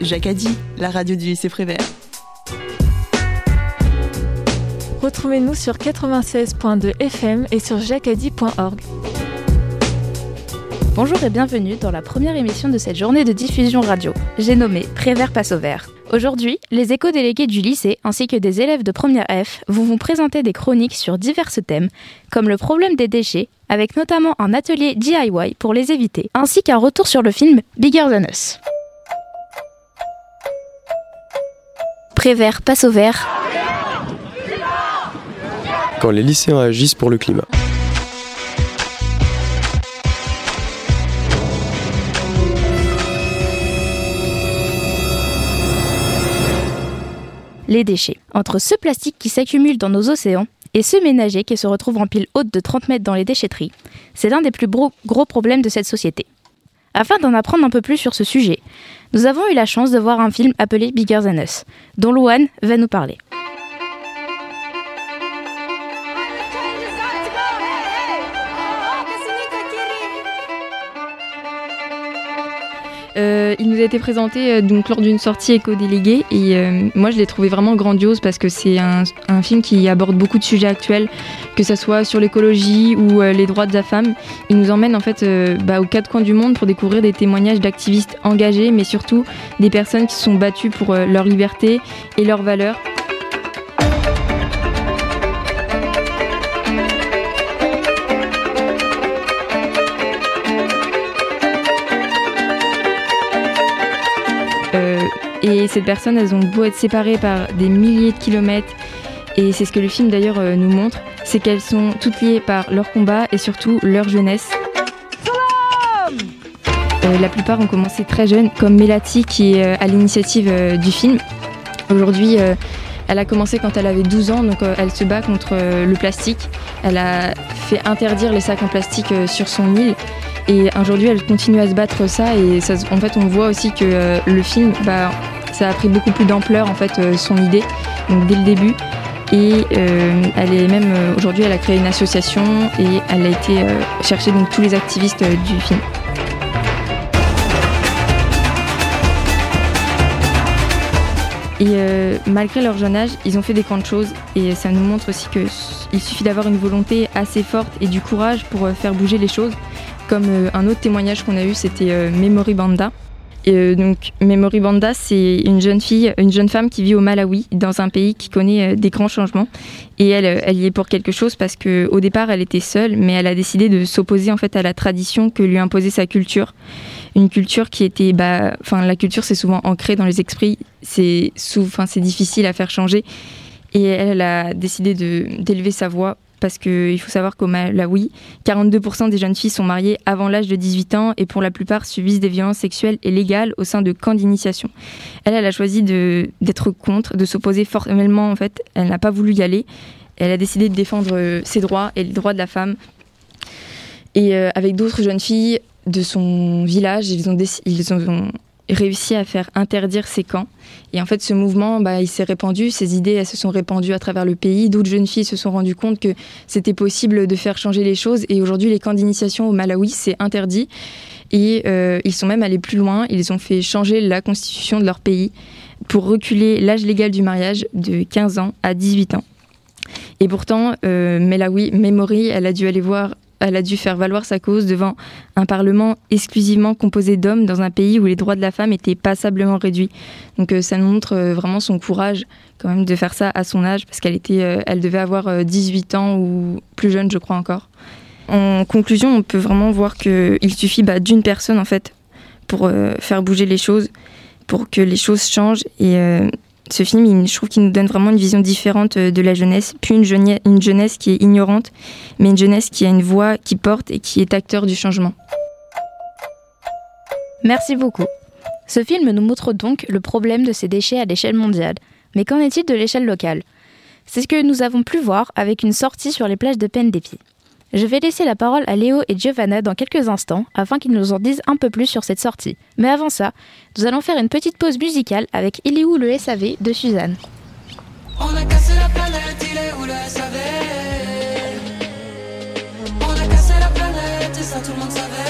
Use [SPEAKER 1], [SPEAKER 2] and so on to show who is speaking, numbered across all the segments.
[SPEAKER 1] Jacadi, la radio du lycée Prévert.
[SPEAKER 2] Retrouvez-nous sur 96.2 FM et sur jacadi.org.
[SPEAKER 3] Bonjour et bienvenue dans la première émission de cette journée de diffusion radio. J'ai nommé Prévert passe au vert. Aujourd'hui, les éco-délégués du lycée ainsi que des élèves de première F vont vous présenter des chroniques sur divers thèmes, comme le problème des déchets, avec notamment un atelier DIY pour les éviter, ainsi qu'un retour sur le film Bigger Than Us. Prévert passe au vert.
[SPEAKER 4] Quand les lycéens agissent pour le climat.
[SPEAKER 3] les déchets. Entre ce plastique qui s'accumule dans nos océans et ce ménager qui se retrouve en pile haute de 30 mètres dans les déchetteries, c'est l'un des plus gros, problèmes de cette société. Afin d'en apprendre un peu plus sur ce sujet, nous avons eu la chance de voir un film appelé Bigger Than Us, dont Louane va nous parler.
[SPEAKER 5] Euh, il nous a été présenté euh, donc lors d'une sortie éco-déléguée et euh, moi je l'ai trouvé vraiment grandiose parce que c'est un, film qui aborde beaucoup de sujets actuels, que ce soit sur l'écologie ou les droits de la femme. Il nous emmène en fait bah, aux quatre coins du monde pour découvrir des témoignages d'activistes engagés, mais surtout des personnes qui sont battues pour leur liberté et leurs valeurs. Et ces personnes, elles ont beau être séparées par des milliers de kilomètres, et c'est ce que le film d'ailleurs euh, nous montre, c'est qu'elles sont toutes liées par leur combat et surtout leur jeunesse. Euh, la plupart ont commencé très jeunes, comme Melati qui est euh, à l'initiative du film. Aujourd'hui, elle a commencé quand elle avait 12 ans, donc elle se bat contre le plastique. Elle a fait interdire les sacs en plastique sur son île. Et aujourd'hui, elle continue à se battre ça. Et en fait, on voit aussi que le film, bah, ça a pris beaucoup plus d'ampleur en fait euh, son idée donc dès le début et euh, elle est même euh, aujourd'hui elle a créé une association et elle a été chercher donc tous les activistes du film. Et malgré leur jeune âge, ils ont fait des grandes choses et ça nous montre aussi qu'il suffit d'avoir une volonté assez forte et du courage pour faire bouger les choses. Comme un autre témoignage qu'on a eu, c'était Memory Banda, et euh, donc, Memory Banda, c'est une jeune fille, une jeune femme qui vit au Malawi, dans un pays qui connaît euh, des grands changements. Et elle, euh, elle y est pour quelque chose parce que au départ, elle était seule, mais elle a décidé de s'opposer en fait à la tradition que lui imposait sa culture. Une culture qui était, bah, enfin, la culture, c'est souvent ancré dans les esprits. C'est, enfin, c'est difficile à faire changer. Et elle, a décidé d'élever sa voix parce qu'il faut savoir qu'au Malawi, 42% des jeunes filles sont mariées avant l'âge de 18 ans et pour la plupart subissent des violences sexuelles et légales au sein de camps d'initiation. Elle, elle a choisi d'être contre, de s'opposer formellement en fait. Elle n'a pas voulu y aller. Elle a décidé de défendre euh, ses droits et les droits de la femme. Et euh, avec d'autres jeunes filles de son village, ils ont, réussi à faire interdire ces camps. Et en fait, ce mouvement, bah, il s'est répandu, ces idées, elles se sont répandues à travers le pays. D'autres jeunes filles se sont rendues compte que c'était possible de faire changer les choses. Et aujourd'hui, les camps d'initiation au Malawi, c'est interdit. Et euh, ils sont même allés plus loin. Ils ont fait changer la constitution de leur pays pour reculer l'âge légal du mariage de 15 ans à 18 ans. Et pourtant, euh, Memory, elle a dû aller voir elle a dû faire valoir sa cause devant un parlement exclusivement composé d'hommes dans un pays où les droits de la femme étaient passablement réduits. Donc euh, ça montre euh, vraiment son courage quand même de faire ça à son âge parce qu'elle était, euh, elle devait avoir 18 ans ou plus jeune, je crois encore. En conclusion, on peut vraiment voir qu'il suffit bah, d'une personne en fait pour faire bouger les choses, pour que les choses changent et ce film, je trouve qu'il nous donne vraiment une vision différente euh, de la jeunesse, plus une jeunesse, une jeunesse qui est ignorante, mais une jeunesse qui a une voix, qui porte et qui est acteur du changement.
[SPEAKER 3] Merci beaucoup. Ce film nous montre donc le problème de ces déchets à l'échelle mondiale. Mais qu'en est-il de l'échelle locale? C'est ce que nous avons pu voir avec une sortie sur les plages de Pendepi. Je vais laisser la parole à Léo et Giovanna dans quelques instants afin qu'ils nous en disent un peu plus sur cette sortie. Mais avant ça, nous allons faire une petite pause musicale avec Il est où le SAV de Suzanne. On a cassé la planète, il est où le SAV On a cassé la planète et ça tout le monde savait.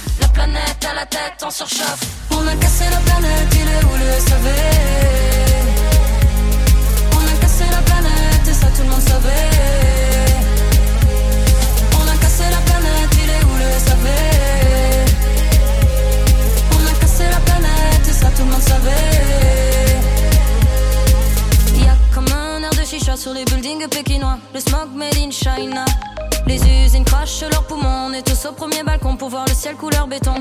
[SPEAKER 6] La planète à la tête en surchauffe. On a cassé la planète, il est où le SAV On a cassé la planète et ça tout le monde savait. On a cassé la planète, il est où le SAV On a cassé la planète et ça tout le monde savait. Sur les buildings pékinois. Le smog made in China. Les usines crachent leurs poumons. On est tous au premier balcon pour voir le ciel couleur béton.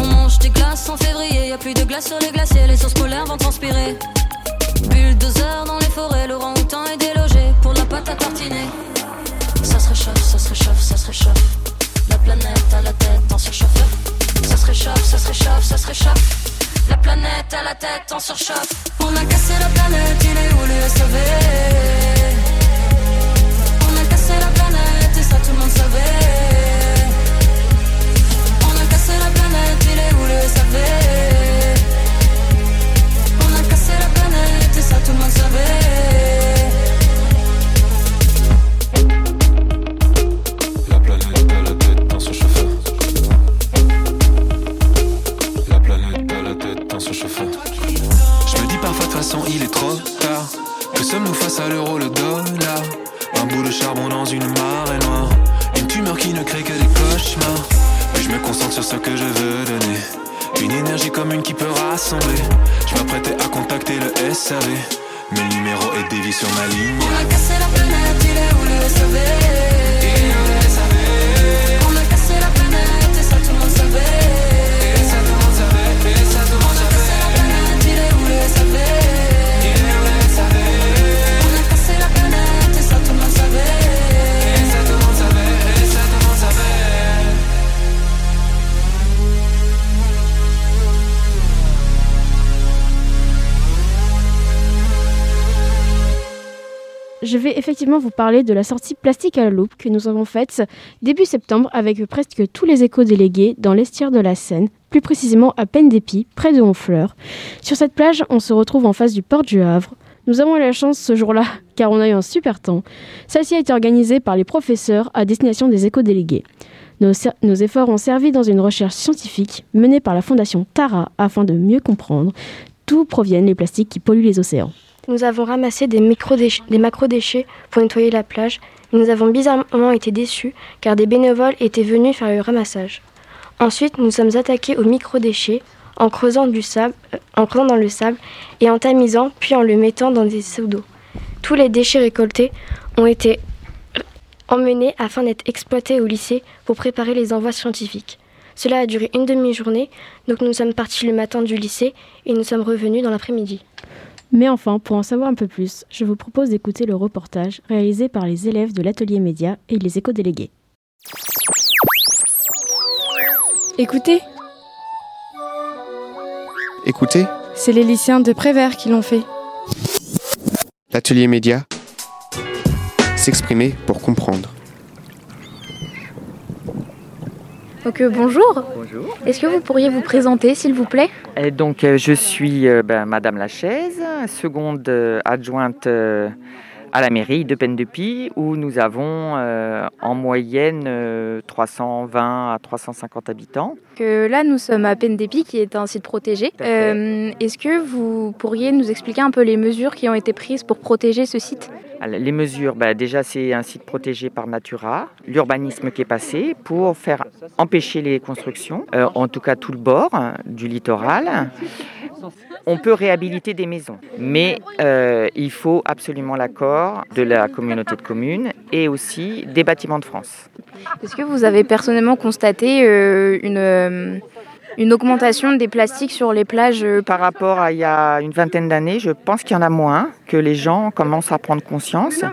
[SPEAKER 6] On mange des glaces en février. Y a plus de glace sur les glaciers. Les sources polaires vont transpirer. Bulldozer dans les forêts. Laurent Houtan est délogé pour la pâte à tartiner. Ça se réchauffe, ça se réchauffe, ça se réchauffe. La planète à la tête en surchauffe. Ça se réchauffe, ça se réchauffe, ça se réchauffe. La planète à la tête en surchauffe. On a cassé la planète, il est où le SAV On a cassé la planète et ça tout le monde savait. On a cassé la planète, il est où le SAV On a cassé la planète et ça tout le monde savait.
[SPEAKER 7] Il est trop tard. Que sommes-nous face à l'euro, le dollar? Un bout de charbon dans une marée noire. Une tumeur qui ne crée que des cauchemars. Mais je me concentre sur ce que je veux donner. Une énergie commune qui peut rassembler. Je m'apprêtais à contacter le SAV. Mais le numéro est dévié sur ma ligne.
[SPEAKER 6] On a cassé la planète, il est où le SAV
[SPEAKER 8] Je vais effectivement vous parler de la sortie Plastique à la loupe que nous avons faite début septembre avec presque tous les éco-délégués dans l'estuaire de la Seine, plus précisément à Peine d'Épis, près de Honfleur. Sur cette plage, on se retrouve en face du port du Havre. Nous avons eu la chance ce jour-là, car on a eu un super temps. Celle-ci a été organisée par les professeurs à destination des éco-délégués. Nos, ser- nos efforts ont servi dans une recherche scientifique menée par la fondation Tara afin de mieux comprendre d'où proviennent les plastiques qui polluent les océans.
[SPEAKER 9] Nous avons ramassé des, macro-déchets pour nettoyer la plage, mais nous avons bizarrement été déçus car des bénévoles étaient venus faire le ramassage. Ensuite, nous sommes attaqués aux micro-déchets euh, en creusant dans le sable et en tamisant, puis en le mettant dans des seaux d'eau. Tous les déchets récoltés ont été emmenés afin d'être exploités au lycée pour préparer les envois scientifiques. Cela a duré une demi-journée, donc nous sommes partis le matin du lycée et nous sommes revenus dans l'après-midi.
[SPEAKER 8] Mais enfin, pour en savoir un peu plus, je vous propose d'écouter le reportage réalisé par les élèves de l'atelier média et les éco-délégués.
[SPEAKER 10] Écoutez,
[SPEAKER 4] Écoutez,
[SPEAKER 10] c'est les lycéens de Prévert qui l'ont fait.
[SPEAKER 4] l'atelier média. S'exprimer pour comprendre.
[SPEAKER 3] Donc euh, bonjour,
[SPEAKER 11] Bonjour.
[SPEAKER 3] est-ce que vous pourriez vous présenter s'il vous plaît?
[SPEAKER 11] Et donc, euh, je suis euh, ben, Madame Lachaise, seconde euh, adjointe euh, à la mairie de Pendepi, où nous avons euh, en moyenne euh, 320 à 350 habitants.
[SPEAKER 3] Que là nous sommes à Pendepi qui est un site protégé. Euh, est-ce que vous pourriez nous expliquer un peu les mesures qui ont été prises pour protéger ce site?
[SPEAKER 11] Alors, les mesures, ben, déjà, c'est un site protégé par Natura, l'urbanisme qui est passé pour faire empêcher les constructions, euh, en tout cas tout le bord du littoral. On peut réhabiliter des maisons, mais euh, il faut absolument l'accord de la communauté de communes et aussi des bâtiments de France.
[SPEAKER 3] Est-ce que vous avez personnellement constaté euh, une, euh, une augmentation des plastiques sur les plages
[SPEAKER 11] Par rapport à il y a une vingtaine d'années, je pense qu'il y en a moins, que les gens commencent à prendre conscience,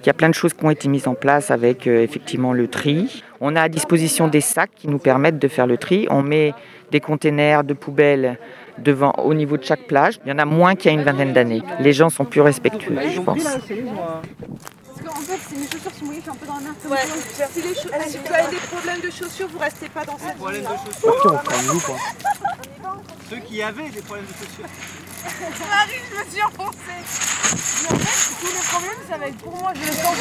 [SPEAKER 11] qu'il y a plein de choses qui ont été mises en place avec euh, effectivement le tri. On a à disposition des sacs qui nous permettent de faire le tri. On met des containers de poubelles devant, au niveau de chaque plage. Il y en a moins qu'il y a une vingtaine d'années. Les gens sont plus respectueux, je pense.
[SPEAKER 12] Parce qu'en fait, si mes chaussures sont mouillées, je suis un peu dans la merde. Ouais. Si, les si vous avez des problèmes de chaussures, vous restez pas dans cette
[SPEAKER 13] Problème de chaussures. Ceux qui avaient des problèmes de chaussures.
[SPEAKER 12] Marie, je me suis enfoncée. Mais en fait, tous les problèmes, ça va être pour moi. Je le sens.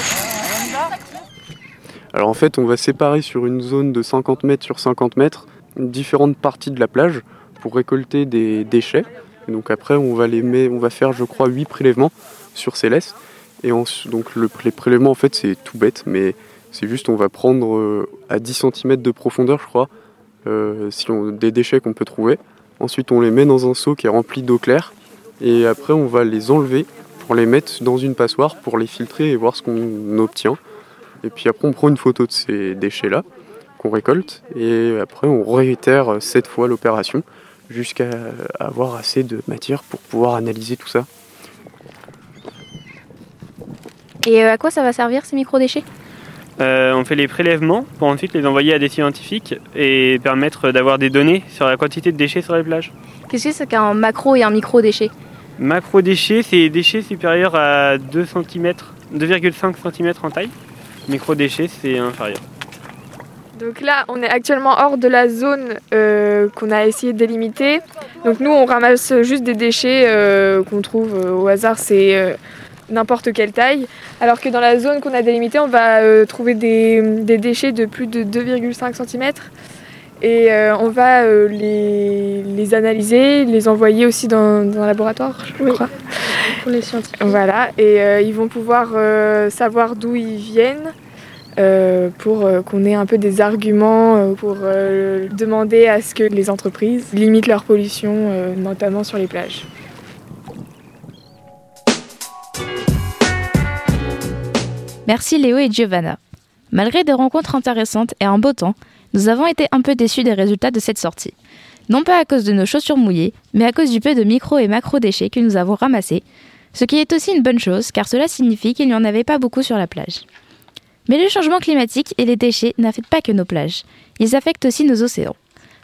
[SPEAKER 14] Alors en fait, on va séparer sur une zone de 50 mètres sur 50 mètres différentes parties de la plage pour récolter des déchets. Et donc après, on va, les mettre, on va faire, je crois, 8 prélèvements sur ces laisses. Et on, donc le, les prélèvements, en fait, c'est tout bête, mais c'est juste, on va prendre euh, à 10 cm de profondeur, je crois, euh, des déchets qu'on peut trouver. Ensuite, on les met dans un seau qui est rempli d'eau claire. Et après, on va les enlever pour les mettre dans une passoire pour les filtrer et voir ce qu'on obtient. Et puis après, on prend une photo de ces déchets-là qu'on récolte. Et après, on réitère sept fois l'opération jusqu'à avoir assez de matière pour pouvoir analyser tout ça.
[SPEAKER 15] Et euh, à quoi ça va servir ces microdéchets?
[SPEAKER 16] Euh, on fait les prélèvements pour ensuite les envoyer à des scientifiques et permettre d'avoir des données sur la quantité de déchets sur les plages.
[SPEAKER 15] Qu'est-ce que c'est qu'un macro et un micro-déchet?
[SPEAKER 16] Macro-déchets, c'est des déchets supérieurs à 2 cm, 2,5 cm en taille. Micro-déchets, c'est inférieur.
[SPEAKER 2] Donc là, on est actuellement hors de la zone euh, qu'on a essayé de délimiter. Donc nous, on ramasse juste des déchets euh, qu'on trouve euh, au hasard, c'est n'importe quelle taille. Alors que dans la zone qu'on a délimitée, on va trouver des, des déchets de plus de 2,5 cm. Et on va les, les analyser, les envoyer aussi dans, dans un laboratoire, je crois.
[SPEAKER 9] Pour les scientifiques.
[SPEAKER 2] Voilà, et ils vont pouvoir savoir d'où ils viennent euh, pour euh, qu'on ait un peu des arguments euh, pour demander à ce que les entreprises limitent leur pollution, notamment sur les plages.
[SPEAKER 3] Merci Léo et Giovanna. Malgré des rencontres intéressantes et un beau temps, nous avons été un peu déçus des résultats de cette sortie. Non pas à cause de nos chaussures mouillées, mais à cause du peu de micro et macro déchets que nous avons ramassés, ce qui est aussi une bonne chose car cela signifie qu'il n'y en avait pas beaucoup sur la plage. Mais le changement climatique et les déchets n'affectent pas que nos plages, ils affectent aussi nos océans.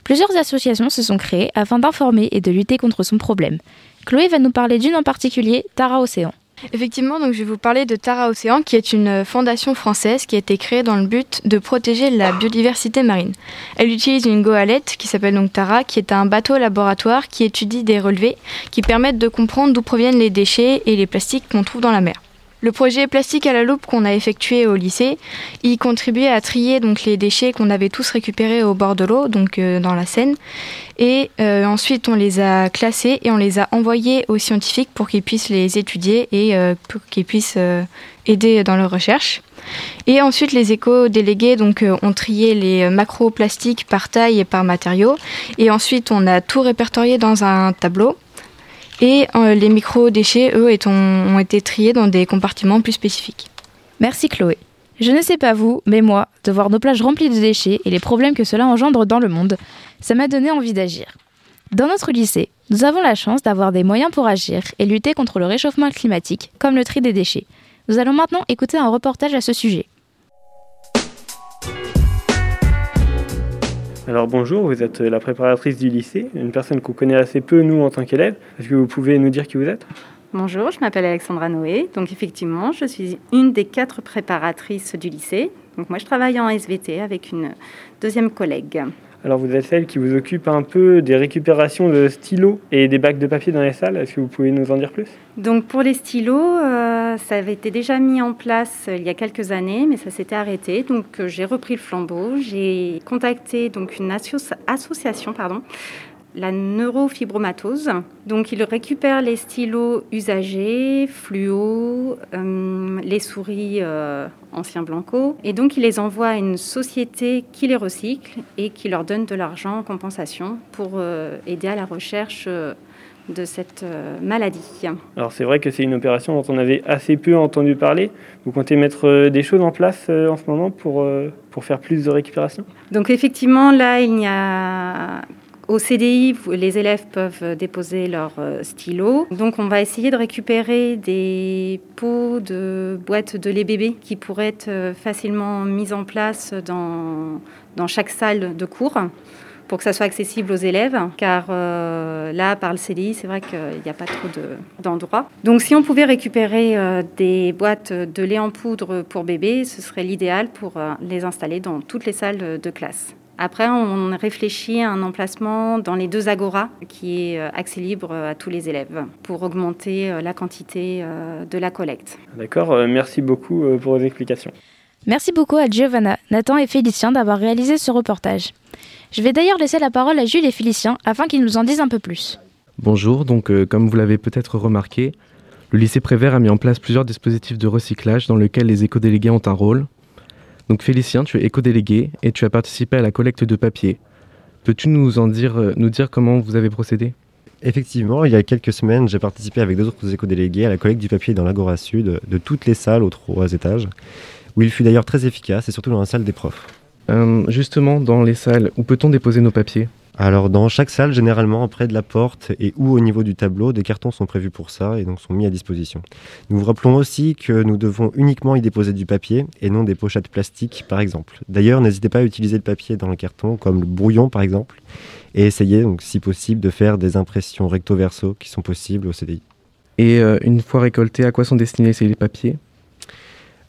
[SPEAKER 3] Plusieurs associations se sont créées afin d'informer et de lutter contre son problème. Chloé va nous parler d'une en particulier, Tara Océan.
[SPEAKER 10] Effectivement, donc je vais vous parler de Tara Océan, qui est une fondation française qui a été créée dans le but de protéger la biodiversité marine. Elle utilise une goélette qui s'appelle donc Tara, qui est un bateau laboratoire qui étudie des relevés qui permettent de comprendre d'où proviennent les déchets et les plastiques qu'on trouve dans la mer. Le projet Plastique à la loupe qu'on a effectué au lycée, il contribuait à trier donc les déchets qu'on avait tous récupérés au bord de l'eau, donc euh, dans la Seine. Et euh, ensuite, on les a classés et on les a envoyés aux scientifiques pour qu'ils puissent les étudier et euh, pour qu'ils puissent aider dans leurs recherches. Et ensuite, les éco-délégués donc, ont trié les macroplastiques par taille et par matériaux. Et ensuite, on a tout répertorié dans un tableau. Et euh, les micro-déchets, eux, ont été triés dans des compartiments plus spécifiques.
[SPEAKER 3] Merci Chloé. Je ne sais pas vous, mais moi, de voir nos plages remplies de déchets et les problèmes que cela engendre dans le monde, ça m'a donné envie d'agir. Dans notre lycée, nous avons la chance d'avoir des moyens pour agir et lutter contre le réchauffement climatique, comme le tri des déchets. Nous allons maintenant écouter un reportage à ce sujet.
[SPEAKER 16] Alors bonjour, vous êtes la préparatrice du lycée, une personne qu'on connaît assez peu nous en tant qu'élèves. Est-ce que vous pouvez nous dire qui vous êtes?
[SPEAKER 17] Bonjour, je m'appelle Alexandra Noé. Donc effectivement, je suis une des quatre préparatrices du lycée. Donc moi, je travaille en SVT avec une deuxième collègue.
[SPEAKER 16] Alors vous êtes celle qui vous occupe un peu des récupérations de stylos et des bacs de papier dans les salles. Est-ce que vous pouvez nous en dire plus?
[SPEAKER 17] Donc pour les stylos, euh, ça avait été déjà mis en place euh, il y a quelques années, mais ça s'était arrêté. Donc euh, j'ai repris le flambeau. J'ai contacté donc une asso- association, pardon, la neurofibromatose. Donc, ils récupèrent les stylos usagés, fluo, euh, les souris euh, anciens blanco, et donc ils les envoient à une société qui les recycle et qui leur donne de l'argent en compensation pour euh, aider à la recherche de cette maladie.
[SPEAKER 16] Alors c'est vrai que c'est une opération dont on avait assez peu entendu parler. Vous comptez mettre des choses en place en ce moment pour, pour faire plus de récupération?
[SPEAKER 17] Donc effectivement, là, il y a au CDI, les élèves peuvent déposer leur euh, stylo. Donc on va essayer de récupérer des pots de boîtes de lait bébé qui pourraient être euh, facilement mises en place dans, dans chaque salle de cours pour que ça soit accessible aux élèves, car euh, là, par le CDI, c'est vrai qu'il n'y a pas trop d'endroits. Donc si on pouvait récupérer euh, des boîtes de lait en poudre pour bébés, ce serait l'idéal pour euh, les installer dans toutes les salles de classe. Après, on réfléchit à un emplacement dans les deux agoras qui est accès libre à tous les élèves pour augmenter la quantité de la collecte.
[SPEAKER 16] D'accord, merci beaucoup pour vos explications.
[SPEAKER 3] Merci beaucoup à Giovanna, Nathan et Félicien d'avoir réalisé ce reportage. Je vais d'ailleurs laisser la parole à Jules et Félicien afin qu'ils nous en disent un peu plus.
[SPEAKER 18] Bonjour, donc euh, comme vous l'avez peut-être remarqué, le lycée Prévert a mis en place plusieurs dispositifs de recyclage dans lesquels les éco-délégués ont un rôle. Donc Félicien, tu es éco-délégué et tu as participé à la collecte de papier. Peux-tu nous en dire, euh, nous dire comment vous avez procédé?
[SPEAKER 19] Effectivement, il y a quelques semaines, j'ai participé avec deux autres éco-délégués à la collecte du papier dans l'Agora Sud de toutes les salles aux trois étages, où il fut d'ailleurs très efficace et surtout dans la salle des profs.
[SPEAKER 18] Euh, justement, dans les salles, où peut-on déposer nos papiers?
[SPEAKER 19] Alors dans chaque salle, généralement près de la porte et ou au niveau du tableau, des cartons sont prévus pour ça et donc sont mis à disposition. Nous vous rappelons aussi que nous devons uniquement y déposer du papier et non des pochettes plastiques par exemple. D'ailleurs, n'hésitez pas à utiliser le papier dans le carton comme le brouillon par exemple et essayez donc si possible de faire des impressions recto-verso qui sont possibles au CDI.
[SPEAKER 18] Et euh, une fois récoltés, à quoi sont destinés ces papiers?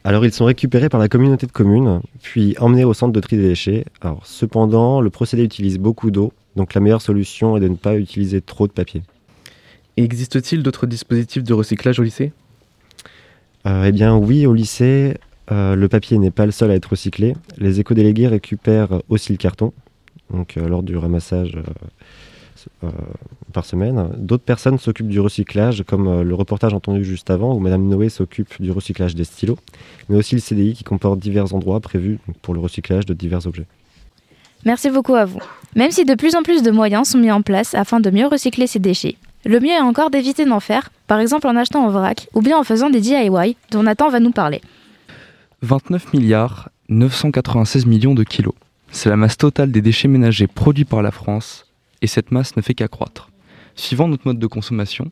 [SPEAKER 19] Alors ils sont récupérés par la communauté de communes, puis emmenés au centre de tri des déchets. Alors cependant, le procédé utilise beaucoup d'eau, donc la meilleure solution est de ne pas utiliser trop de papier.
[SPEAKER 18] Existe-t-il d'autres dispositifs de recyclage au lycée?
[SPEAKER 19] Euh, Eh bien oui, au lycée, euh, le papier n'est pas le seul à être recyclé. Les éco-délégués récupèrent aussi le carton, donc euh, lors du ramassage euh, par semaine. D'autres personnes s'occupent du recyclage, comme euh, le reportage entendu juste avant, où Madame Noé s'occupe du recyclage des stylos, mais aussi le CDI qui comporte divers endroits prévus pour le recyclage de divers objets.
[SPEAKER 3] Merci beaucoup à vous. Même si de plus en plus de moyens sont mis en place afin de mieux recycler ces déchets, le mieux est encore d'éviter d'en faire, par exemple en achetant en vrac ou bien en faisant des DIY, dont Nathan va nous parler.
[SPEAKER 20] 29 milliards 996 millions de kilos. C'est la masse totale des déchets ménagers produits par la France et cette masse ne fait qu'accroître. Suivant notre mode de consommation,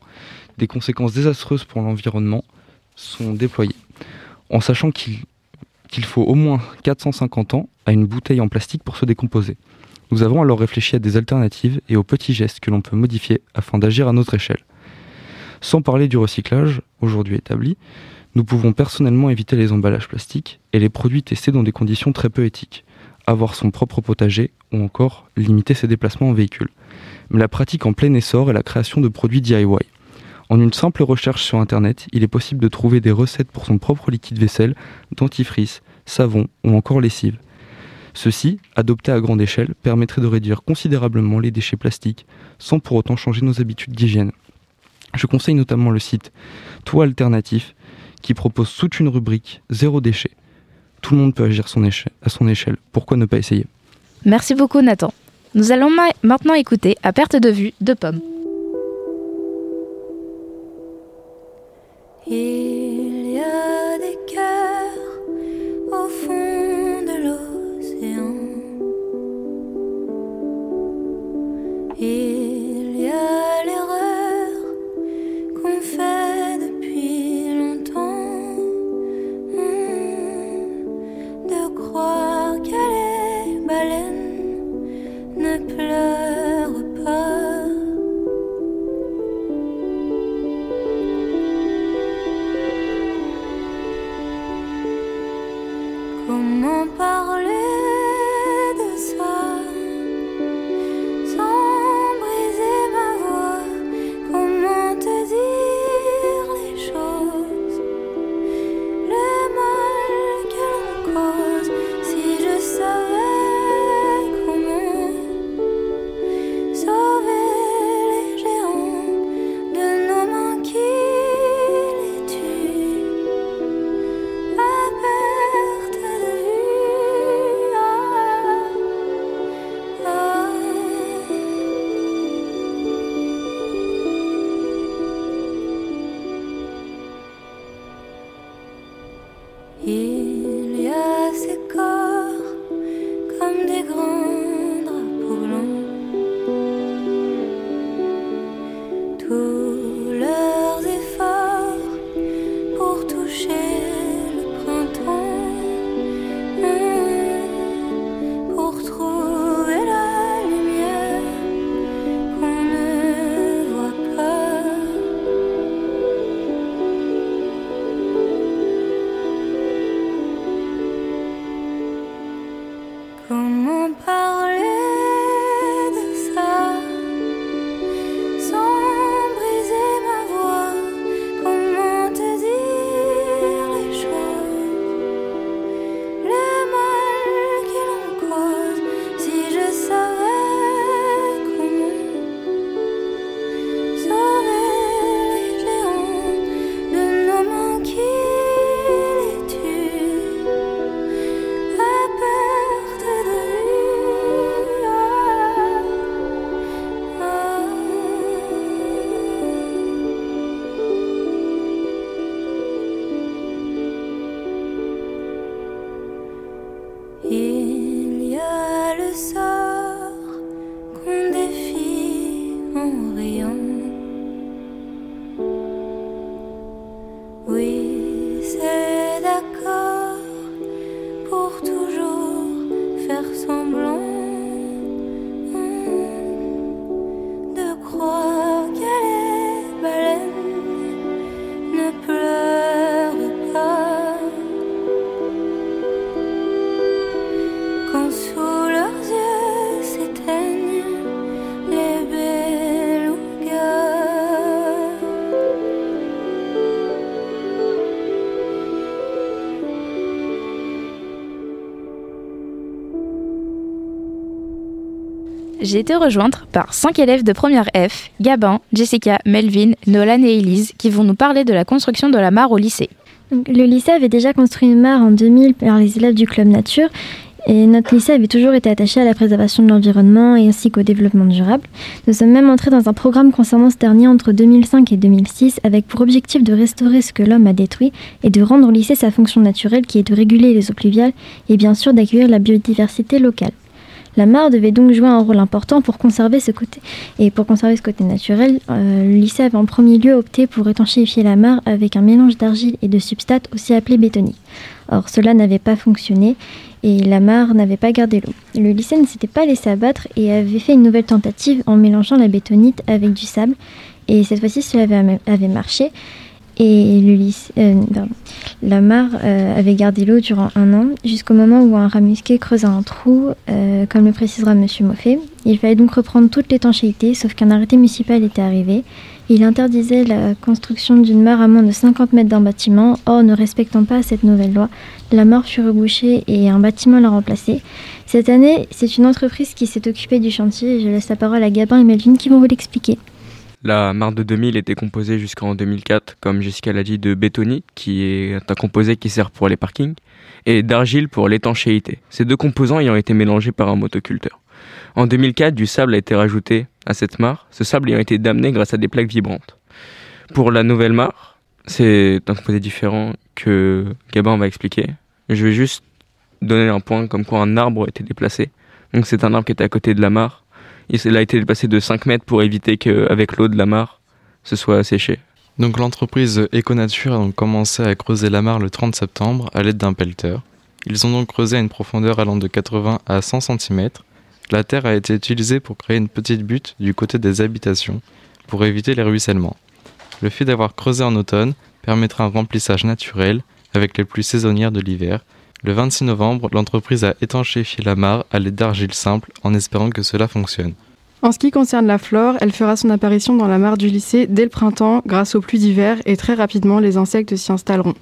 [SPEAKER 20] des conséquences désastreuses pour l'environnement sont déployées, en sachant qu'il faut au moins 450 ans à une bouteille en plastique pour se décomposer. Nous avons alors réfléchi à des alternatives et aux petits gestes que l'on peut modifier afin d'agir à notre échelle. Sans parler du recyclage, aujourd'hui établi, nous pouvons personnellement éviter les emballages plastiques et les produits testés dans des conditions très peu éthiques avoir son propre potager ou encore limiter ses déplacements en véhicule. Mais la pratique en plein essor est la création de produits DIY. En une simple recherche sur Internet, il est possible de trouver des recettes pour son propre liquide vaisselle, dentifrice, savon ou encore lessive. Ceci, adopté à grande échelle, permettrait de réduire considérablement les déchets plastiques sans pour autant changer nos habitudes d'hygiène. Je conseille notamment le site Toi Alternatif qui propose toute une rubrique zéro déchet tout le monde peut agir à son échelle. Pourquoi ne pas essayer?
[SPEAKER 3] Merci beaucoup Nathan. Nous allons maintenant écouter À perte de vue de Pomme.
[SPEAKER 6] Il y a des cœurs au fond de l'océan. Il y a l'erreur qu'on fait Comment parler
[SPEAKER 3] j'ai été rejoindre par cinq élèves de première F, Gabin, Jessica, Melvin, Nolan et Elise, qui vont nous parler de la construction de la mare au lycée.
[SPEAKER 21] le lycée avait déjà construit une mare en 2000 par les élèves du club nature et notre lycée avait toujours été attaché à la préservation de l'environnement et ainsi qu'au développement durable. Nous sommes même entrés dans un programme concernant ce dernier entre 2005 et 2006 avec pour objectif de restaurer ce que l'homme a détruit et de rendre au lycée sa fonction naturelle qui est de réguler les eaux pluviales et bien sûr d'accueillir la biodiversité locale. La mare devait donc jouer un rôle important pour conserver ce côté. Et pour conserver ce côté naturel, le lycée avait en premier lieu opté pour étanchéifier la mare avec un mélange d'argile et de substrat aussi appelé bétonique. Or, cela n'avait pas fonctionné et la mare n'avait pas gardé l'eau. Le lycée ne s'était pas laissé abattre et avait fait une nouvelle tentative en mélangeant la bétonite avec du sable. Et cette fois-ci, cela avait marché. Et euh, la mare euh, avait gardé l'eau durant un an, jusqu'au moment où un ramusqué creusa un trou, euh, comme le précisera M. Moffet. Il fallait donc reprendre toute l'étanchéité, sauf qu'un arrêté municipal était arrivé. Il interdisait la construction d'une mare à moins de 50 mètres d'un bâtiment. Or, ne respectant pas cette nouvelle loi, la mare fut rebouchée et un bâtiment l'a remplacée. Cette année, c'est une entreprise qui s'est occupée du chantier. Je laisse la parole à Gabin et Melvin qui vont vous l'expliquer.
[SPEAKER 22] La mare de 2000 était composée jusqu'en 2004, comme Jessica l'a dit, de bétonite, qui est un composé qui sert pour les parkings, et d'argile pour l'étanchéité. Ces deux composants ayant été mélangés par un motoculteur. En 2004, du sable a été rajouté à cette mare, ce sable ayant été damné grâce à des plaques vibrantes. Pour la nouvelle mare, c'est un composé différent que Gabin va expliquer. Je vais juste donner un point comme quoi un arbre a été déplacé. Donc c'est un arbre qui était à côté de la mare il a été déplacé de 5 mètres pour éviter qu'avec l'eau de la mare, ce soit séché.
[SPEAKER 23] Donc l'entreprise Econature a donc commencé à creuser la mare le 30 septembre à l'aide d'un pelleteur. Ils ont donc creusé à une profondeur allant de 80 à 100 cm. La terre a été utilisée pour créer une petite butte du côté des habitations pour éviter les ruissellements. Le fait d'avoir creusé en automne permettra un remplissage naturel avec les pluies saisonnières de l'hiver le 26 novembre, l'entreprise a étanchéifié la mare à l'aide d'argile simple en espérant que cela fonctionne.
[SPEAKER 24] En ce qui concerne la flore, elle fera son apparition dans la mare du lycée dès le printemps grâce aux pluies d'hiver et très rapidement les insectes s'y installeront.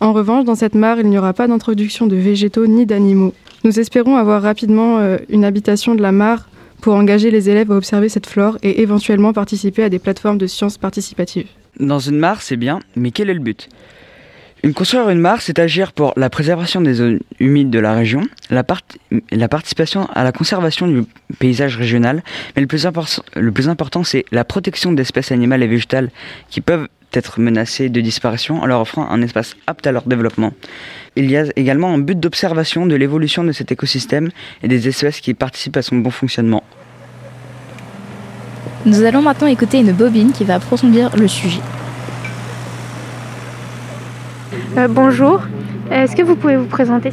[SPEAKER 24] En revanche, dans cette mare, il n'y aura pas d'introduction de végétaux ni d'animaux. Nous espérons avoir rapidement euh, une habitation de la mare pour engager les élèves à observer cette flore et éventuellement participer à des plateformes de sciences participatives.
[SPEAKER 25] Dans une mare, c'est bien, mais quel est le but? Une construire une mare, c'est agir pour la préservation des zones humides de la région, la, participation à la conservation du paysage régional, mais le plus, le plus important, c'est la protection d'espèces animales et végétales qui peuvent être menacées de disparition en leur offrant un espace apte à leur développement. Il y a également un but d'observation de l'évolution de cet écosystème et des espèces qui participent à son bon fonctionnement.
[SPEAKER 3] Nous allons maintenant écouter une bobine qui va approfondir le sujet.
[SPEAKER 26] Euh, bonjour, est-ce que vous pouvez vous présenter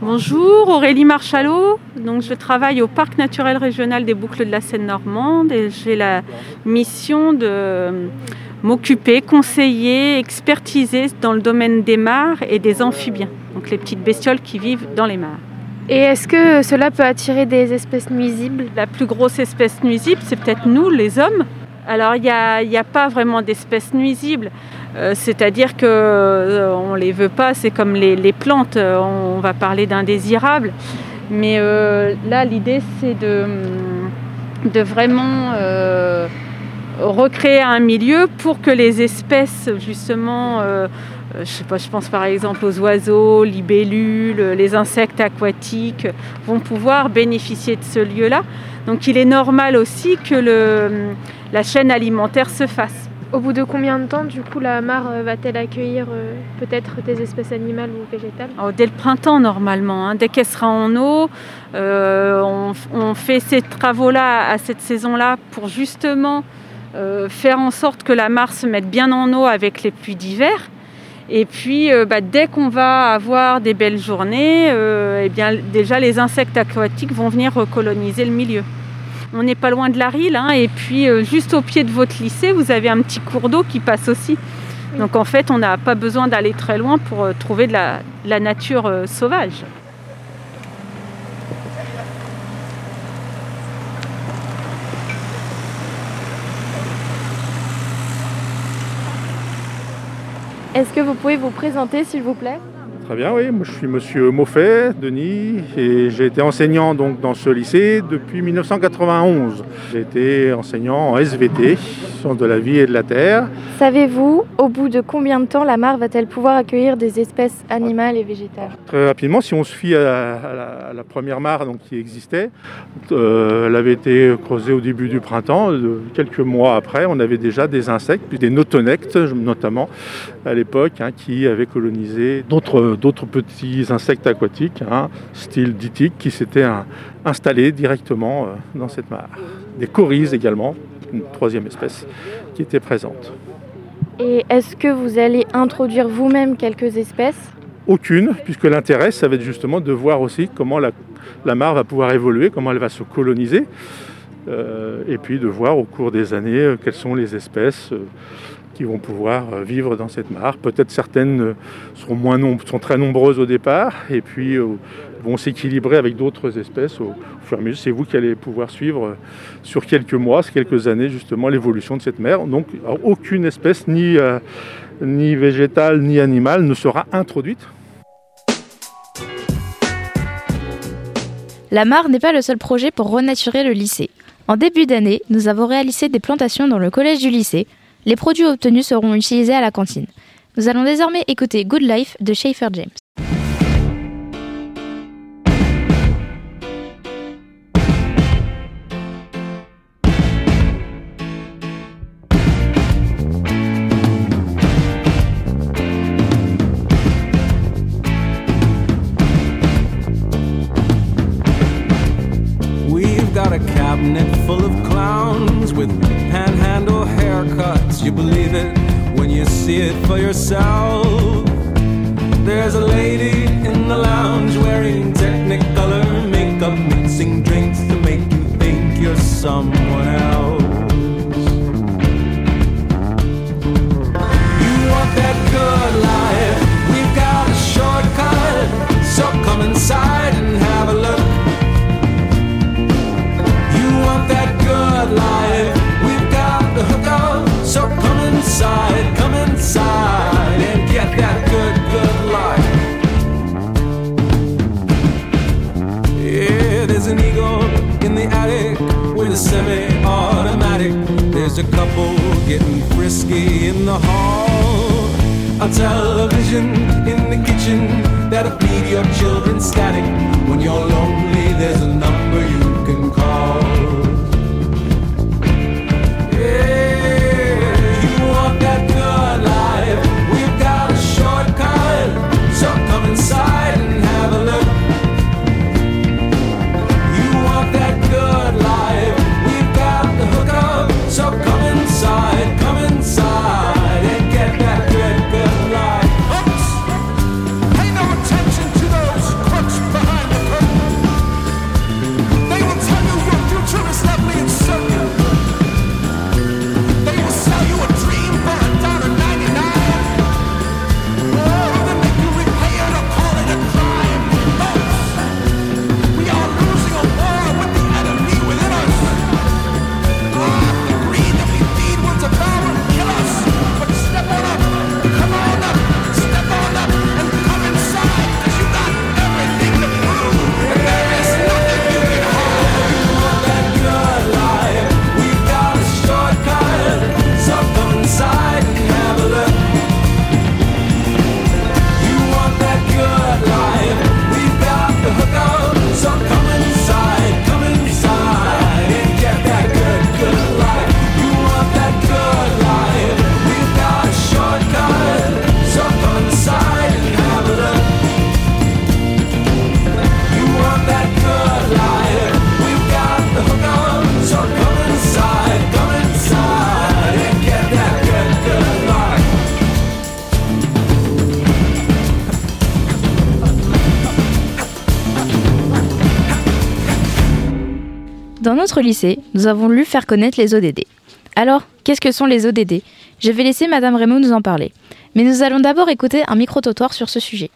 [SPEAKER 27] Bonjour, Aurélie Marchalot. Donc, je travaille au Parc naturel régional des Boucles de la Seine normande et j'ai la mission de m'occuper, conseiller, expertiser dans le domaine des mares et des amphibiens, donc les petites bestioles qui vivent dans les mares.
[SPEAKER 26] Et est-ce que cela peut attirer des espèces nuisibles?
[SPEAKER 27] La plus grosse espèce nuisible, c'est peut-être nous, les hommes. Alors, il n'y a, pas vraiment d'espèces nuisibles. Euh, c'est-à-dire qu'on euh, ne les veut pas, c'est comme les, plantes, euh, on va parler d'indésirables. Mais là, l'idée, c'est de, de, vraiment recréer un milieu pour que les espèces, justement, je, sais pas, je pense par exemple aux oiseaux, libellules, les insectes aquatiques, vont pouvoir bénéficier de ce lieu-là. Donc il est normal aussi que le, la chaîne alimentaire se fasse.
[SPEAKER 26] Au bout de combien de temps, du coup, la mare euh, va-t-elle accueillir euh, peut-être des espèces animales ou végétales?
[SPEAKER 27] Oh, Dès le printemps, normalement. Hein. Dès qu'elle sera en eau, euh, on, fait ces travaux-là à cette saison-là pour justement faire en sorte que la mare se mette bien en eau avec les pluies d'hiver. Et puis, bah, dès qu'on va avoir des belles journées, eh bien, déjà les insectes aquatiques vont venir recoloniser le milieu. On n'est pas loin de la Rille, hein, et puis euh, juste au pied de votre lycée, vous avez un petit cours d'eau qui passe aussi. Donc en fait, on n'a pas besoin d'aller très loin pour euh, trouver de la, nature euh, sauvage.
[SPEAKER 26] Est-ce que vous pouvez vous présenter, s'il vous plaît?
[SPEAKER 28] Très bien, oui. Moi, je suis monsieur Moffet, Denis, et j'ai été enseignant donc, dans ce lycée depuis 1991. J'ai été enseignant en SVT, sciences de la vie et de la terre.
[SPEAKER 9] Savez-vous au bout de combien de temps la mare va-t-elle pouvoir accueillir des espèces animales et végétales?
[SPEAKER 28] Très rapidement, si on se fie à la, à la- à la première mare donc, qui existait, euh, elle avait été creusée au début du printemps. Euh, quelques mois après, on avait déjà des insectes, puis des notonectes notamment à l'époque, hein, qui avaient colonisé d'autres d'autres petits insectes aquatiques, hein, style dithyque, qui s'étaient hein, installés directement euh, dans cette mare. Des coryses également, une troisième espèce qui était présente.
[SPEAKER 9] Et est-ce que vous allez introduire vous-même quelques espèces?
[SPEAKER 28] Aucune, puisque l'intérêt, ça va être justement de voir aussi comment la, la mare va pouvoir évoluer, comment elle va se coloniser, euh, et puis de voir au cours des années euh, quelles sont les espèces qui vont pouvoir euh, vivre dans cette mare. Peut-être certaines euh, seront, moins sont très nombreuses au départ, et puis euh, vont s'équilibrer avec d'autres espèces au, fur et à mesure. C'est vous qui allez pouvoir suivre sur quelques mois, quelques années, justement, l'évolution de cette mer. Donc, aucune espèce, ni, ni végétale, ni animale, ne sera introduite
[SPEAKER 3] La mare n'est pas le seul projet pour renaturer le lycée. En début d'année, nous avons réalisé des plantations dans le collège du lycée. Les produits obtenus seront utilisés à la cantine. Nous allons désormais écouter Good Life de Schaefer James.
[SPEAKER 29] Got a cabinet full of clowns with panhandle haircuts. You believe it when you see it for yourself. There's a lady in the lounge wearing technicolor makeup, mixing drinks to make you think you're someone else. You want that good life? We've got a shortcut, so come inside semi-automatic. There's a couple getting frisky in the hall. A television in the kitchen that'll feed your children static. When you're lonely, there's a number you
[SPEAKER 3] notre lycée, nous avons lu faire connaître les ODD. Alors, qu'est-ce que sont les ODD Je vais laisser Madame Raymond nous en parler. Mais nous allons d'abord écouter un micro-trottoir sur ce sujet.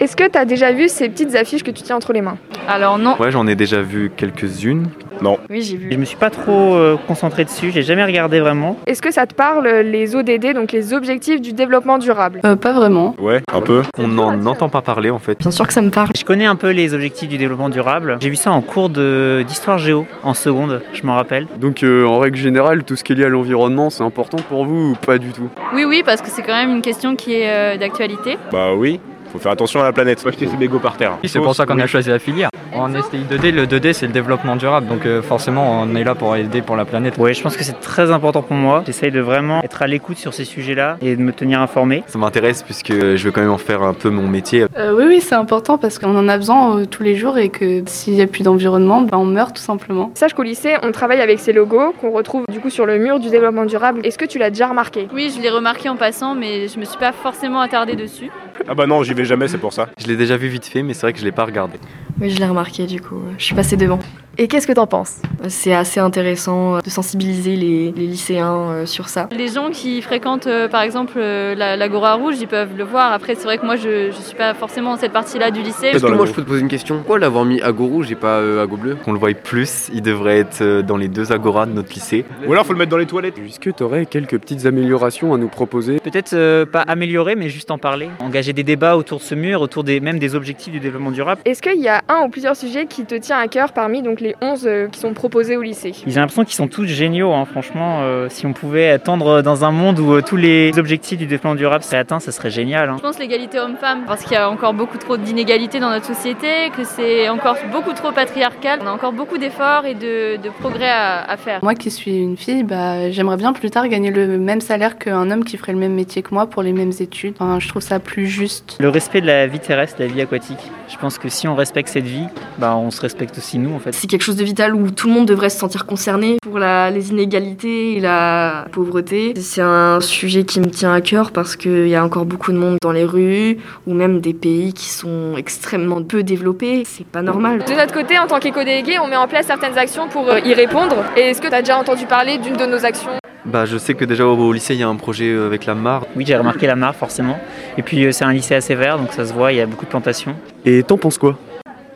[SPEAKER 2] Est-ce que tu as déjà vu ces petites affiches que tu tiens entre les mains?
[SPEAKER 30] Alors non. Ouais, j'en ai déjà vu quelques-unes. Non.
[SPEAKER 2] Oui, j'ai vu.
[SPEAKER 31] Je me suis pas trop euh, concentré dessus, j'ai jamais regardé vraiment.
[SPEAKER 2] Est-ce que ça te parle les ODD, donc les objectifs du développement durable?
[SPEAKER 32] Pas vraiment.
[SPEAKER 30] Ouais, un peu.
[SPEAKER 31] On n'en entend pas parler en fait.
[SPEAKER 32] Bien sûr que ça me parle.
[SPEAKER 31] Je connais un peu les objectifs du développement durable. J'ai vu ça en cours de- d'histoire géo en seconde, je m'en rappelle.
[SPEAKER 33] Donc euh, en règle générale, tout ce qui est lié à l'environnement, c'est important pour vous ou pas du tout?
[SPEAKER 34] Oui, oui, parce que c'est quand même une question qui est euh, d'actualité.
[SPEAKER 30] Bah oui, faut faire attention à la planète. Faut acheter ses mégots par terre.
[SPEAKER 35] C'est pour ça qu'on a choisi la filière. En STI 2D, le 2D c'est le développement durable, donc euh, forcément on est là pour aider pour la planète.
[SPEAKER 31] Oui, je pense que c'est très important pour moi. J'essaye de vraiment être à l'écoute sur ces sujets-là et de me tenir informé.
[SPEAKER 23] Ça m'intéresse puisque je veux quand même en faire un peu mon métier.
[SPEAKER 32] Euh, oui, oui, c'est important parce qu'on en a besoin euh, tous les jours et que s'il n'y a plus d'environnement, bah, on meurt tout simplement.
[SPEAKER 2] Sache qu'au lycée, on travaille avec ces logos qu'on retrouve du coup sur le mur du développement durable. Est-ce que tu l'as déjà remarqué?
[SPEAKER 34] Oui, je l'ai remarqué en passant, mais je me suis pas forcément attardée dessus.
[SPEAKER 30] Ah bah non, j'y vais jamais, c'est pour ça.
[SPEAKER 23] Je l'ai déjà vu vite fait, mais c'est vrai que je l'ai pas regardé.
[SPEAKER 32] Oui, je l'ai remarqué du coup. Je suis passée devant.
[SPEAKER 2] Et qu'est-ce que t'en penses?
[SPEAKER 32] C'est assez intéressant euh, de sensibiliser les, les lycéens euh, sur ça.
[SPEAKER 34] Les gens qui fréquentent euh, par exemple euh, la- l'Agora Rouge, ils peuvent le voir. Après, c'est vrai que moi je, je suis pas forcément dans cette partie-là du lycée.
[SPEAKER 23] Est-ce que moi je peux te poser une question? Pourquoi l'avoir mis Ago rouge et pas euh, Ago bleu? Qu'on le voie plus, il devrait être euh, dans les deux agoras de notre lycée.
[SPEAKER 30] Ou alors faut le mettre dans les toilettes.
[SPEAKER 33] Est-ce que tu aurais quelques petites améliorations à nous proposer?
[SPEAKER 31] Peut-être euh, pas améliorer, mais juste en parler. Engager des débats autour de ce mur, autour des, même des objectifs du développement durable.
[SPEAKER 2] Est-ce qu'il y a un ou plusieurs sujets qui te tient à cœur parmi donc les 11 euh, qui sont proposés au lycée
[SPEAKER 31] J'ai l'impression qu'ils sont tous géniaux, hein. franchement. euh, si on pouvait attendre dans un monde où euh, tous les objectifs du développement durable seraient atteints, ça serait génial. hein.
[SPEAKER 34] Je pense l'égalité homme-femme parce qu'il y a encore beaucoup trop d'inégalités dans notre société, que c'est encore beaucoup trop patriarcal. On a encore beaucoup d'efforts et de, de progrès à, à faire.
[SPEAKER 32] Moi qui suis une fille, bah, j'aimerais bien plus tard gagner le même salaire qu'un homme qui ferait le même métier que moi pour les mêmes études. Enfin, je trouve ça plus juste.
[SPEAKER 31] Le respect de la vie terrestre, de la vie aquatique. Je pense que si on respecte cette vie, bah, on se respecte aussi nous en fait.
[SPEAKER 32] C'est quelque chose de vital où tout le monde devrait se sentir concerné pour la- les inégalités et la pauvreté. C'est un sujet qui me tient à cœur parce qu'il y a encore beaucoup de monde dans les rues ou même des pays qui sont extrêmement peu développés. C'est pas normal.
[SPEAKER 2] De notre côté, en tant qu'éco-délégué, on met en place certaines actions pour euh, y répondre. Et est-ce que tu as déjà entendu parler d'une de nos actions?
[SPEAKER 23] Bah je sais que déjà au, lycée il y a un projet euh, avec la mare.
[SPEAKER 31] Oui, j'ai remarqué la mare forcément. Et puis euh, c'est un lycée assez vert, donc ça se voit, il y a beaucoup de plantations.
[SPEAKER 33] Et t'en penses quoi?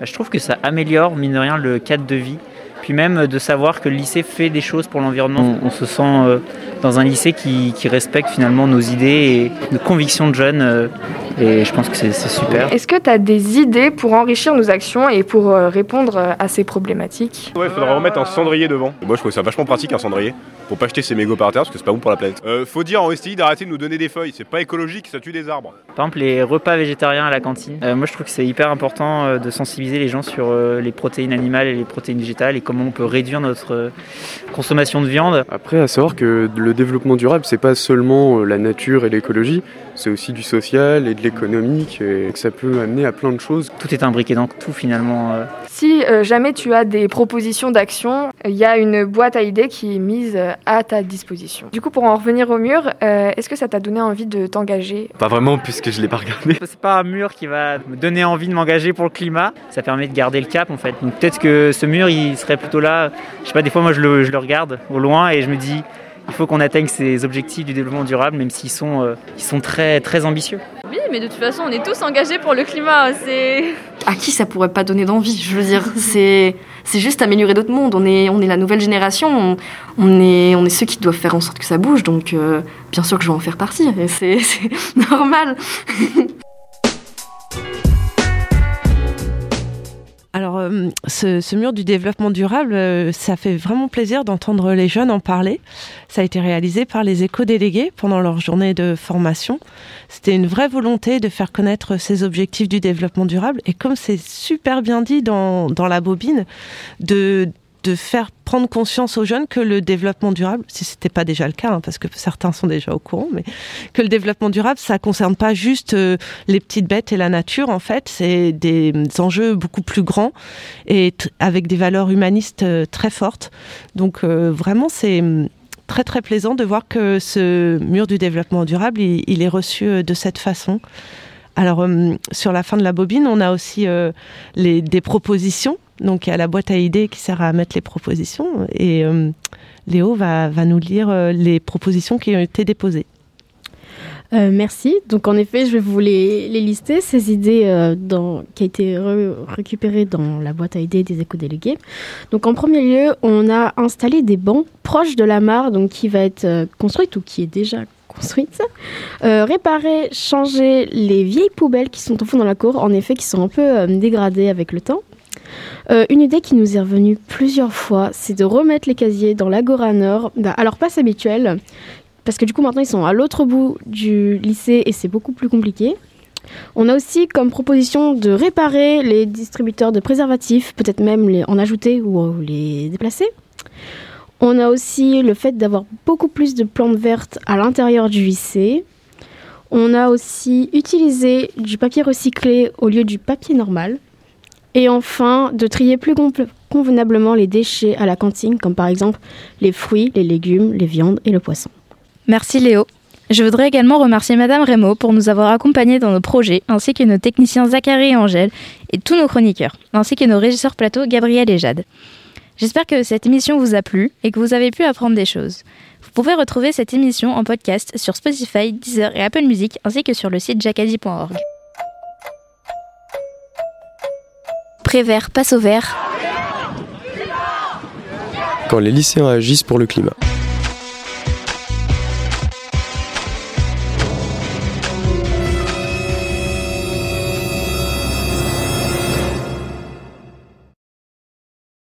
[SPEAKER 31] Je trouve que ça améliore, mine de rien, le cadre de vie. Puis même de savoir que le lycée fait des choses pour l'environnement. On, on se sent euh, dans un lycée qui, qui respecte finalement nos idées et nos convictions de jeunes. euh, et je pense que c'est super.
[SPEAKER 2] Est-ce que tu as des idées pour enrichir nos actions et pour euh, répondre à ces problématiques?
[SPEAKER 30] Ouais, faudrait remettre un cendrier devant. Moi je trouve ça vachement pratique un cendrier. Pour pas jeter ses mégots par terre parce que c'est pas bon pour la planète. Euh, faut dire en STI d'arrêter de nous donner des feuilles, c'est pas écologique, ça tue des arbres.
[SPEAKER 31] Par exemple, les repas végétariens à la cantine. Euh, moi, je trouve que c'est hyper important euh, de sensibiliser les gens sur euh, les protéines animales et les protéines végétales et comment on peut réduire notre euh, consommation de viande.
[SPEAKER 33] Après, à savoir que le développement durable, c'est pas seulement euh, la nature et l'écologie, c'est aussi du social et de l'économique, et que ça peut amener à plein de choses.
[SPEAKER 31] Tout est imbriqué dans tout finalement. euh.
[SPEAKER 2] Si euh, jamais tu as des propositions d'action, il y a une boîte à idées qui est mise euh, à ta disposition. Du coup, pour en revenir au mur, euh, est-ce que ça t'a donné envie de t'engager?
[SPEAKER 23] Pas vraiment puisque je l'ai pas regardé.
[SPEAKER 31] C'est pas un mur qui va me donner envie de m'engager pour le climat. Ça permet de garder le cap en fait. Donc peut-être que ce mur il serait plutôt là. Je sais pas, des fois moi je le, je le regarde au loin et je me dis il faut qu'on atteigne ces objectifs du développement durable même s'ils sont, euh, ils sont très, très ambitieux.
[SPEAKER 34] Oui, mais de toute façon, on est tous engagés pour le climat. C'est
[SPEAKER 32] À qui ça pourrait pas donner d'envie Je veux dire, c'est c'est juste améliorer d'autres mondes. On est on est la nouvelle génération. On, on est on est ceux qui doivent faire en sorte que ça bouge. Donc euh, bien sûr que je vais en faire partie. Et C'est c'est normal.
[SPEAKER 36] Alors, euh, ce, ce mur du développement durable, euh, ça fait vraiment plaisir d'entendre les jeunes en parler. Ça a été réalisé par les éco-délégués pendant leur journée de formation. C'était une vraie volonté de faire connaître ces objectifs du développement durable. Et comme c'est super bien dit dans, dans la bobine, de, de faire prendre conscience aux jeunes que le développement durable, si c'était pas déjà le cas, hein, parce que certains sont déjà au courant, mais que le développement durable, ça concerne pas juste euh, les petites bêtes et la nature, en fait, c'est des enjeux beaucoup plus grands et avec des valeurs humanistes euh, très fortes. Donc euh, vraiment, c'est hum, très très plaisant de voir que ce mur du développement durable, il, est reçu de cette façon. Alors, hum, sur la fin de la bobine, on a aussi euh, les, des propositions. Donc, il y a la boîte à idées qui sert à mettre les propositions. Et hum, Léo va, va nous lire euh, les propositions qui ont été déposées.
[SPEAKER 8] Euh, merci. Donc en effet, je vais vous les, lister, ces idées euh, dans, qui a été récupérées dans la boîte à idées des éco-délégués. Donc en premier lieu, on a installé des bancs proches de la mare, donc qui va être euh, construite ou qui est déjà construite. Euh, réparer, changer les vieilles poubelles qui sont au fond dans la cour, en effet, qui sont un peu euh, dégradées avec le temps. Euh, une idée qui nous est revenue plusieurs fois, c'est de remettre les casiers dans l'Agora Nord bah, leur place habituelle, parce que du coup maintenant ils sont à l'autre bout du lycée et c'est beaucoup plus compliqué. On a aussi comme proposition de réparer les distributeurs de préservatifs, peut-être même les en ajouter ou les déplacer. On a aussi le fait d'avoir beaucoup plus de plantes vertes à l'intérieur du lycée. On a aussi utilisé du papier recyclé au lieu du papier normal. Et enfin, de trier plus convenablement les déchets à la cantine, comme par exemple les fruits, les légumes, les viandes et le poisson.
[SPEAKER 3] Merci Léo. Je voudrais également remercier Madame Rémo pour nous avoir accompagnés dans nos projets, ainsi que nos techniciens Zachary et Angèle, et tous nos chroniqueurs, ainsi que nos régisseurs plateau Gabriel et Jade. J'espère que cette émission vous a plu et que vous avez pu apprendre des choses. Vous pouvez retrouver cette émission en podcast sur Spotify, Deezer et Apple Music, ainsi que sur le site jacadi.org. Prévert passe au vert.
[SPEAKER 37] Quand les lycéens agissent pour le climat.